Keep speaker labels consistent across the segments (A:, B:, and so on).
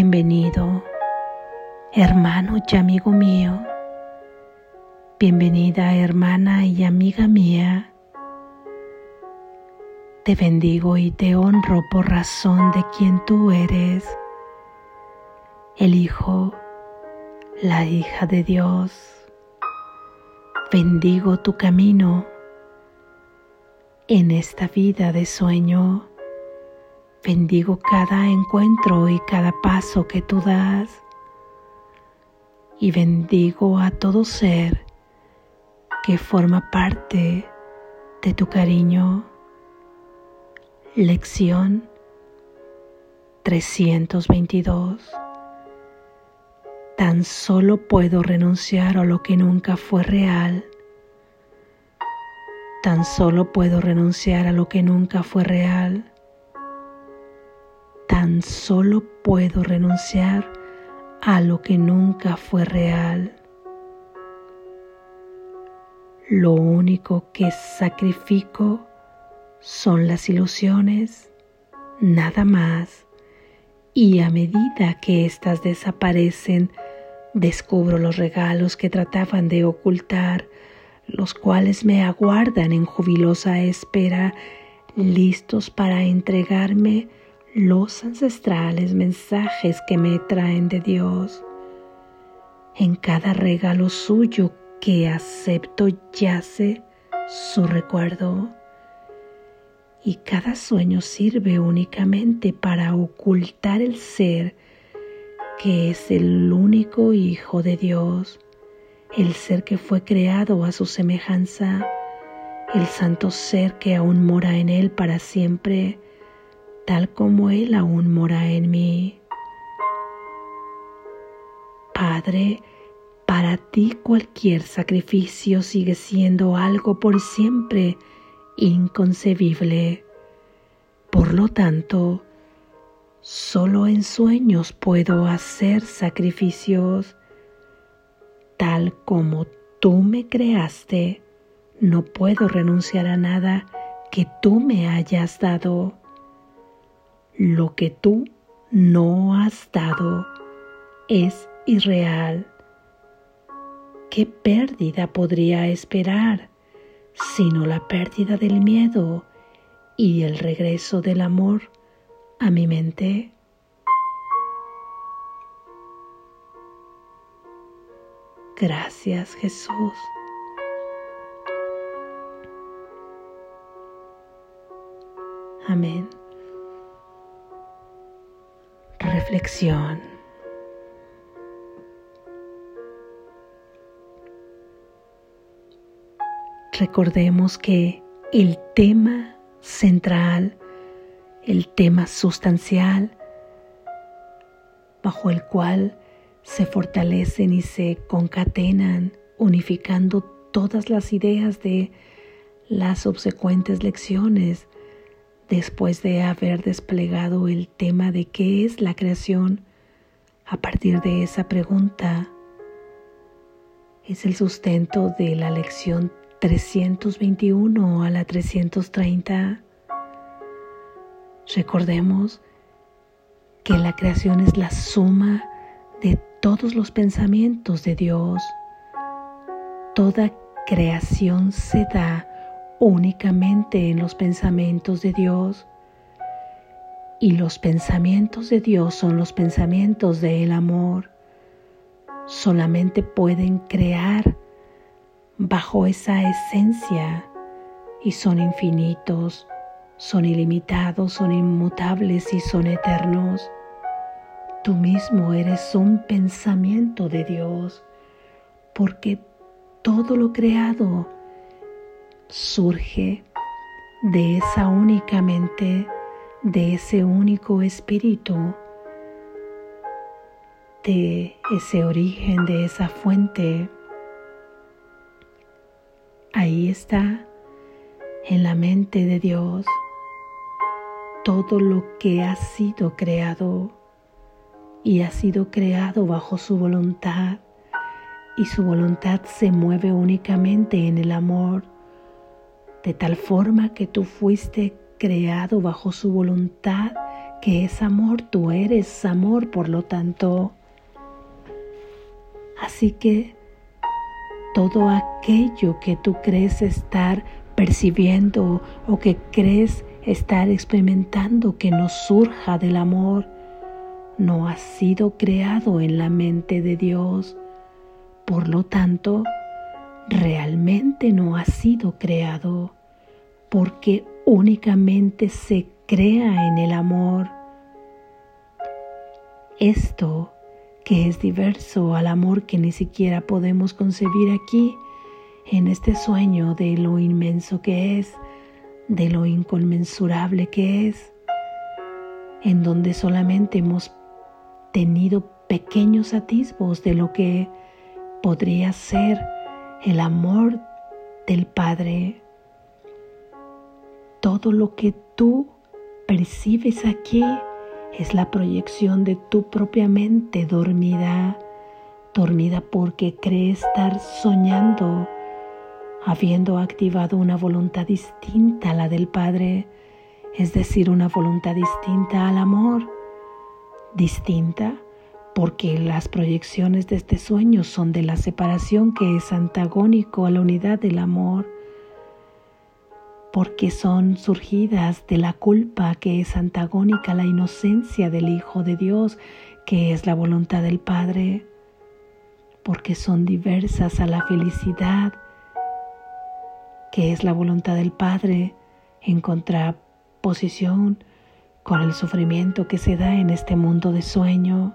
A: Bienvenido, hermano y amigo mío. Bienvenida, hermana y amiga mía. Te bendigo y te honro por razón de quien tú eres, el Hijo, la hija de Dios. Bendigo tu camino en esta vida de sueño Bendigo cada encuentro y cada paso que tú das. Y bendigo a todo ser que forma parte de tu cariño. Lección 322. Tan solo puedo renunciar a lo que nunca fue real. Tan solo puedo renunciar a lo que nunca fue real tan solo puedo renunciar a lo que nunca fue real. Lo único que sacrifico son las ilusiones, nada más. Y a medida que éstas desaparecen, descubro los regalos que trataban de ocultar, los cuales me aguardan en jubilosa espera, listos para entregarme los ancestrales mensajes que me traen de Dios. En cada regalo suyo que acepto yace su recuerdo y cada sueño sirve únicamente para ocultar el ser que es el único Hijo de Dios, el ser que fue creado a su semejanza, el santo ser que aún mora en Él para siempre, tal como Él aún mora en mí. Padre, para ti cualquier sacrificio sigue siendo algo por siempre inconcebible. Por lo tanto, solo en sueños puedo hacer sacrificios. Tal como tú me creaste, no puedo renunciar a nada que tú me hayas dado lo que tú no has dado es irreal. ¿Qué pérdida podría esperar sino la pérdida del miedo y el regreso del amor a mi mente? Gracias Jesús. Amén. Reflexión. Recordemos que el tema central, el tema sustancial, bajo el cual se fortalecen y se concatenan, unificando todas las ideas de las subsecuentes lecciones, después de haber desplegado el tema de qué es la creación, a partir de esa pregunta, es el sustento de la lección 321 a la 330. Recordemos que la creación es la suma de todos los pensamientos de Dios. Toda creación se da únicamente en los pensamientos de Dios. Y los pensamientos de Dios son los pensamientos del amor. Solamente pueden crear bajo esa esencia y son infinitos, son ilimitados, son inmutables y son eternos. Tú mismo eres un pensamiento de Dios, porque todo lo creado surge de esa única mente, de ese único espíritu, de ese origen, de esa fuente. Ahí está, en la mente de Dios, todo lo que ha sido creado y ha sido creado bajo su voluntad y su voluntad se mueve únicamente en el amor de tal forma que tú fuiste creado bajo su voluntad que es amor, tú eres amor, por lo tanto. Así que todo aquello que tú crees estar percibiendo o que crees estar experimentando que no surja del amor, no ha sido creado en la mente de Dios. Por lo tanto, realmente no ha sido creado porque únicamente se crea en el amor. Esto que es diverso al amor que ni siquiera podemos concebir aquí, en este sueño de lo inmenso que es, de lo inconmensurable que es, en donde solamente hemos tenido pequeños atisbos de lo que podría ser el amor del Padre. Todo lo que tú percibes aquí es la proyección de tu propia mente dormida, dormida porque cree estar soñando, habiendo activado una voluntad distinta a la del Padre, es decir, una voluntad distinta al amor, distinta porque las proyecciones de este sueño son de la separación que es antagónico a la unidad del amor, porque son surgidas de la culpa que es antagónica a la inocencia del Hijo de Dios, que es la voluntad del Padre, porque son diversas a la felicidad, que es la voluntad del Padre, en contraposición con el sufrimiento que se da en este mundo de sueño,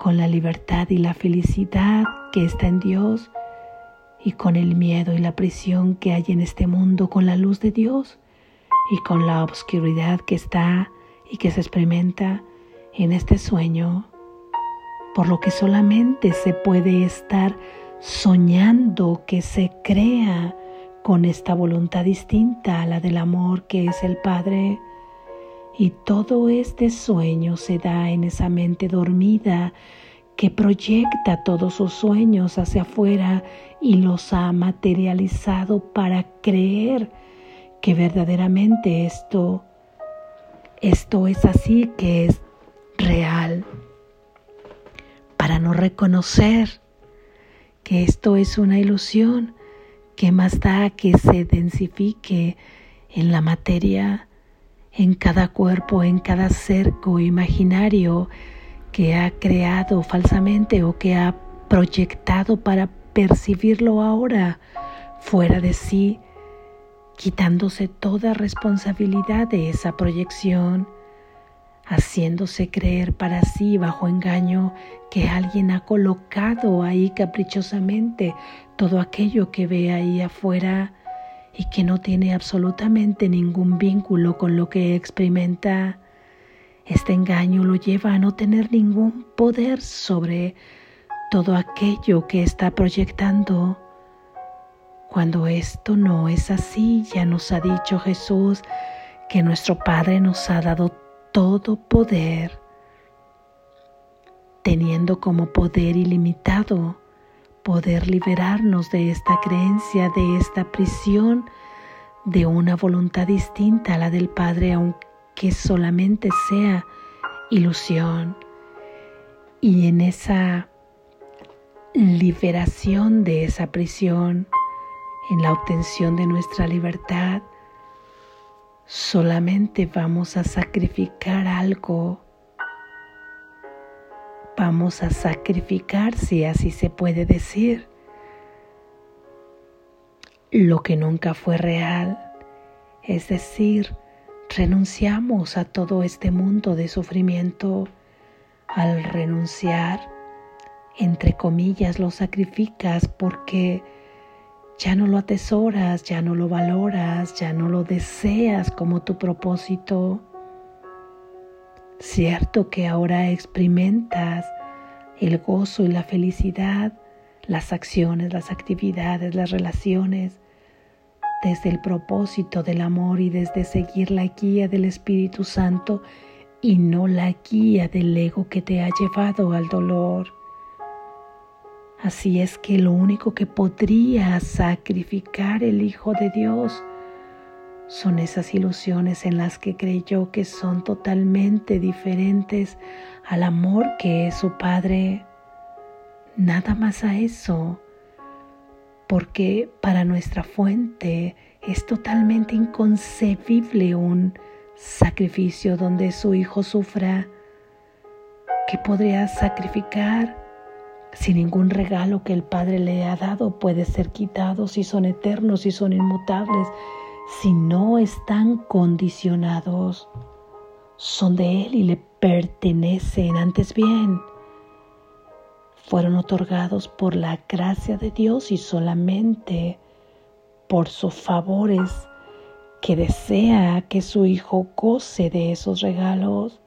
A: con la libertad y la felicidad que está en Dios, y con el miedo y la prisión que hay en este mundo con la luz de Dios y con la oscuridad que está y que se experimenta en este sueño, por lo que solamente se puede estar soñando que se crea con esta voluntad distinta a la del amor que es el Padre. Y todo este sueño se da en esa mente dormida que proyecta todos sus sueños hacia afuera y los ha materializado para creer que verdaderamente esto, esto es así, que es real, para no reconocer que esto es una ilusión, que más da que se densifique en la materia, en cada cuerpo, en cada cerco imaginario, que ha creado falsamente o que ha proyectado para percibirlo ahora fuera de sí, quitándose toda responsabilidad de esa proyección, haciéndose creer para sí bajo engaño que alguien ha colocado ahí caprichosamente todo aquello que ve ahí afuera y que no tiene absolutamente ningún vínculo con lo que experimenta este engaño lo lleva a no tener ningún poder sobre todo aquello que está proyectando. Cuando esto no es así, ya nos ha dicho Jesús que nuestro Padre nos ha dado todo poder, teniendo como poder ilimitado poder liberarnos de esta creencia, de esta prisión, de una voluntad distinta a la del Padre, aunque que solamente sea ilusión. Y en esa liberación de esa prisión, en la obtención de nuestra libertad, solamente vamos a sacrificar algo. Vamos a sacrificar, si así se puede decir, lo que nunca fue real, es decir, renunciamos a todo este mundo de sufrimiento. Al renunciar, entre comillas, lo sacrificas porque ya no lo atesoras, ya no lo valoras, ya no lo deseas como tu propósito. Cierto que ahora experimentas el gozo y la felicidad, las acciones, las actividades, las relaciones, desde el propósito del amor y desde seguir la guía del Espíritu Santo y no la guía del ego que te ha llevado al dolor. Así es que lo único que podría sacrificar el Hijo de Dios son esas ilusiones en las que creyó que son totalmente diferentes al amor que es su Padre. Nada más a eso, porque para nuestra fuente es totalmente inconcebible un sacrificio donde su hijo sufra. que podría sacrificar si ningún regalo que el Padre le ha dado puede ser quitado, si son eternos, si son inmutables, si no están condicionados? Son de Él y le pertenecen antes bien. Fueron otorgados por la gracia de Dios y solamente por sus favores que desea que su hijo goce de esos regalos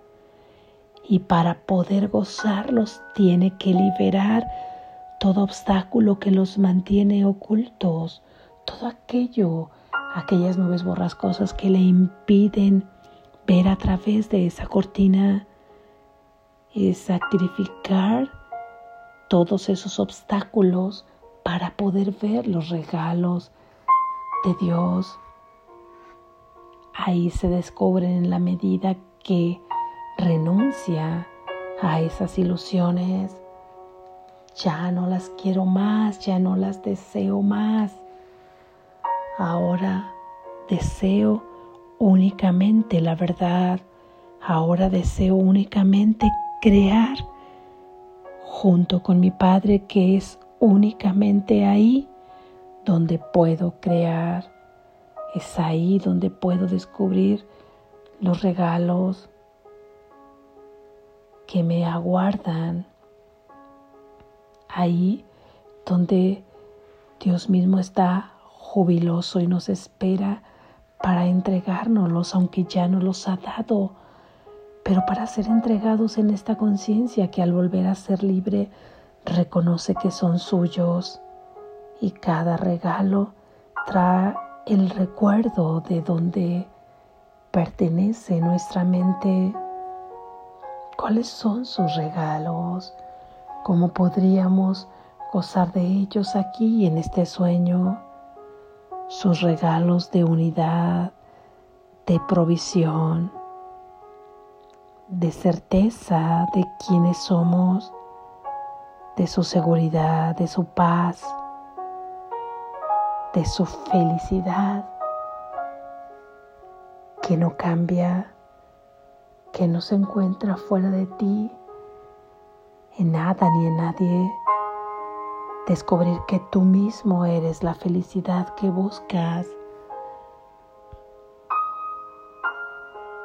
A: y para poder gozarlos tiene que liberar todo obstáculo que los mantiene ocultos, todo aquello, aquellas nubes borrascosas que le impiden ver a través de esa cortina y sacrificar todos esos obstáculos para poder ver los regalos de Dios. Ahí se descubren en la medida que renuncia a esas ilusiones. Ya no las quiero más, ya no las deseo más. Ahora deseo únicamente la verdad. Ahora deseo únicamente crear junto con mi Padre que es únicamente ahí donde puedo crear. Es ahí donde puedo descubrir los regalos, que me aguardan ahí donde Dios mismo está jubiloso y nos espera para entregárnoslos, aunque ya no los ha dado, pero para ser entregados en esta conciencia que al volver a ser libre reconoce que son suyos. Y cada regalo trae el recuerdo de donde pertenece nuestra mente. Cuáles son sus regalos, cómo podríamos gozar de ellos aquí en este sueño, sus regalos de unidad, de provisión, de certeza de quiénes somos, de su seguridad, de su paz, de su felicidad que no cambia que no se encuentra fuera de ti, en nada ni en nadie. Descubrir que tú mismo eres la felicidad que buscas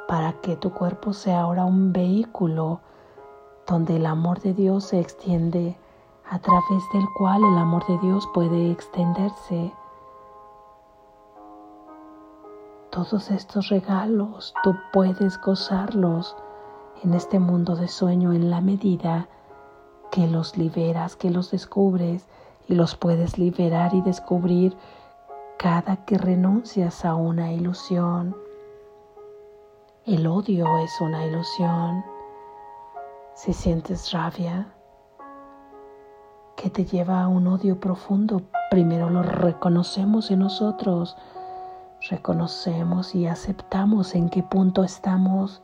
A: para que tu cuerpo sea ahora un vehículo donde el amor de Dios se extiende, a través del cual el amor de Dios puede extenderse. Todos estos regalos tú puedes gozarlos en este mundo de sueño en la medida que los liberas, que los descubres y los puedes liberar y descubrir cada que renuncias a una ilusión. El odio es una ilusión. Si sientes rabia, que te lleva a un odio profundo, primero lo reconocemos en nosotros reconocemos y aceptamos en qué punto estamos.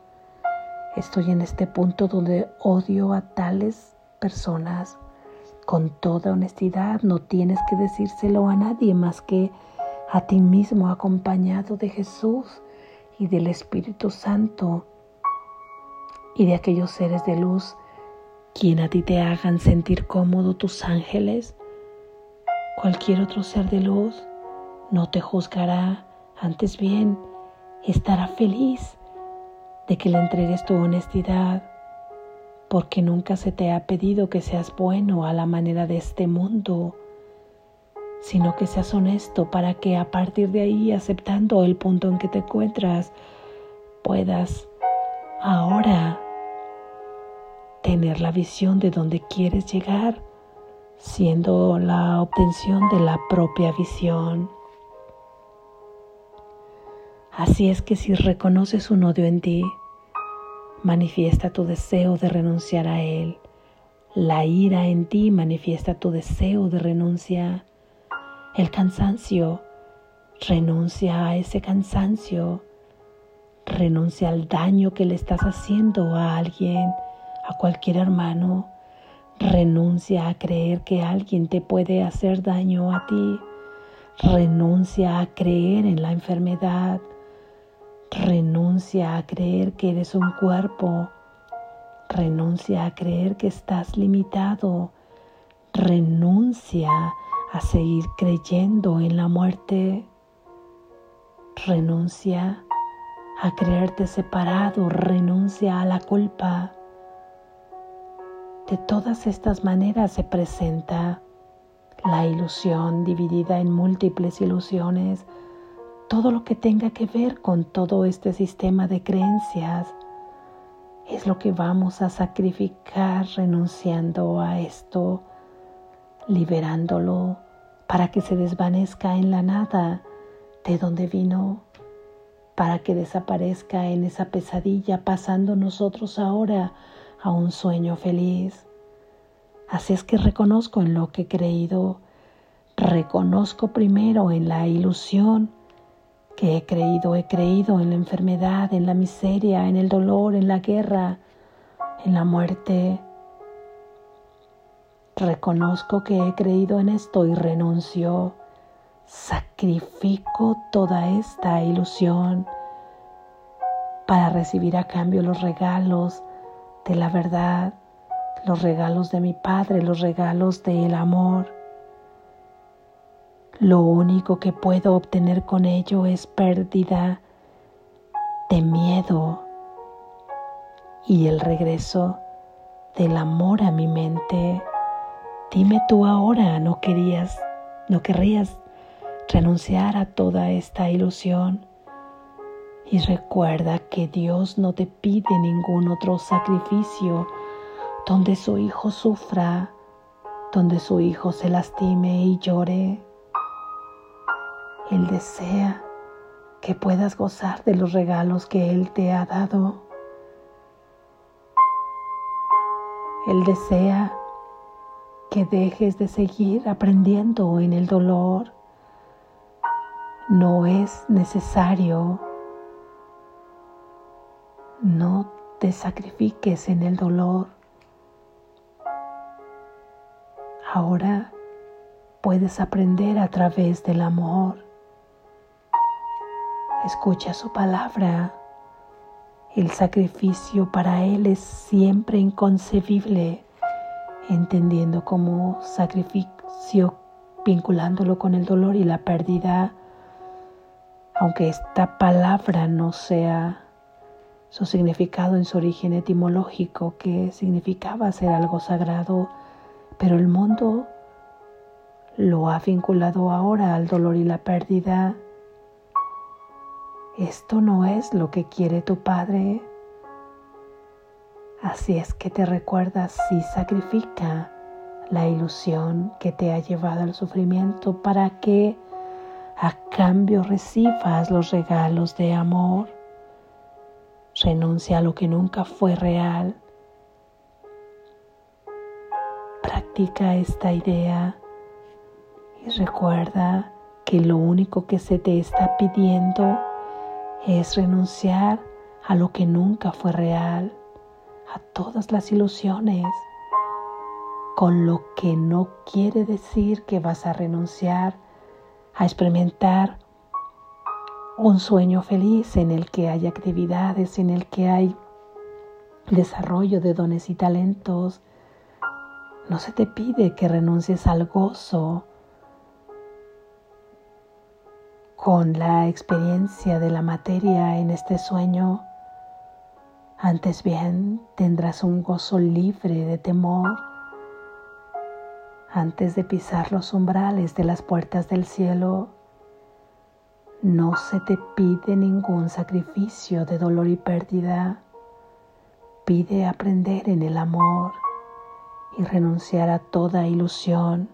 A: Estoy en este punto donde odio a tales personas. Con toda honestidad, no tienes que decírselo a nadie más que a ti mismo acompañado de Jesús y del Espíritu Santo y de aquellos seres de luz quien a ti te hagan sentir cómodo tus ángeles. Cualquier otro ser de luz no te juzgará antes bien, estará feliz de que le entregues tu honestidad, porque nunca se te ha pedido que seas bueno a la manera de este mundo, sino que seas honesto para que a partir de ahí, aceptando el punto en que te encuentras, puedas ahora tener la visión de donde quieres llegar, siendo la obtención de la propia visión. Así es que si reconoces un odio en ti, manifiesta tu deseo de renunciar a él. La ira en ti manifiesta tu deseo de renuncia. El cansancio Renuncia a ese cansancio. Renuncia al daño que le estás haciendo a alguien, a cualquier hermano. Renuncia a creer que alguien te puede hacer daño a ti. Renuncia a creer en la enfermedad. Renuncia a creer que eres un cuerpo. Renuncia a creer que estás limitado. Renuncia a seguir creyendo en la muerte. Renuncia a creerte separado, renuncia a la culpa. De todas estas maneras se presenta la ilusión dividida en múltiples ilusiones, todo lo que tenga que ver con todo este sistema de creencias es lo que vamos a sacrificar renunciando a esto, liberándolo para que se desvanezca en la nada de donde vino para que desaparezca en esa pesadilla, pasando nosotros ahora a un sueño feliz. Así es que reconozco en lo que he creído, reconozco primero en la ilusión que he creído, he creído en la enfermedad, en la miseria, en el dolor, en la guerra, en la muerte. Reconozco que he creído en esto y renuncio sacrifico toda esta ilusión para recibir a cambio los regalos de la verdad, los regalos de mi Padre, los regalos del amor. Lo único que puedo obtener con ello es pérdida de miedo y el regreso del amor a mi mente. Dime tú ahora, no querías, no querrías renunciar a toda esta ilusión y recuerda que Dios no te pide ningún otro sacrificio donde su hijo sufra, donde su hijo se lastime y llore. Él desea que puedas gozar de los regalos que Él te ha dado. Él desea que dejes de seguir aprendiendo en el dolor, no es necesario. No te sacrifiques en el dolor. Ahora puedes aprender a través del amor. Escucha su palabra. El sacrificio para Él es siempre inconcebible, entendiendo como sacrificio vinculándolo con el dolor y la pérdida aunque esta palabra no sea su significado en su origen etimológico, que significaba ser algo sagrado, pero el mundo lo ha vinculado ahora al dolor y la pérdida. Esto no es lo que quiere tu Padre. Así es que te recuerdas si sacrifica la ilusión que te ha llevado al sufrimiento para que a cambio recibas los regalos de amor. Renuncia a lo que nunca fue real. Practica esta idea y recuerda que lo único que se te está pidiendo es renunciar a lo que nunca fue real, a todas las ilusiones, con lo que no quiere decir que vas a renunciar a experimentar un sueño feliz en el que hay actividades, en el que hay desarrollo de dones y talentos. No se te pide que renuncies al gozo con la experiencia de la materia en este sueño. Antes bien tendrás un gozo libre de temor antes de pisar los umbrales de las puertas del cielo, no se te pide ningún sacrificio de dolor y pérdida. Pide aprender en el amor y renunciar a toda ilusión.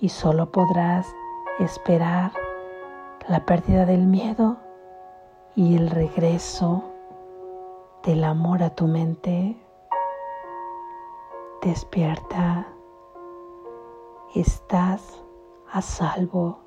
A: Y solo podrás esperar la pérdida del miedo y el regreso del amor a tu mente. Despierta estás a salvo.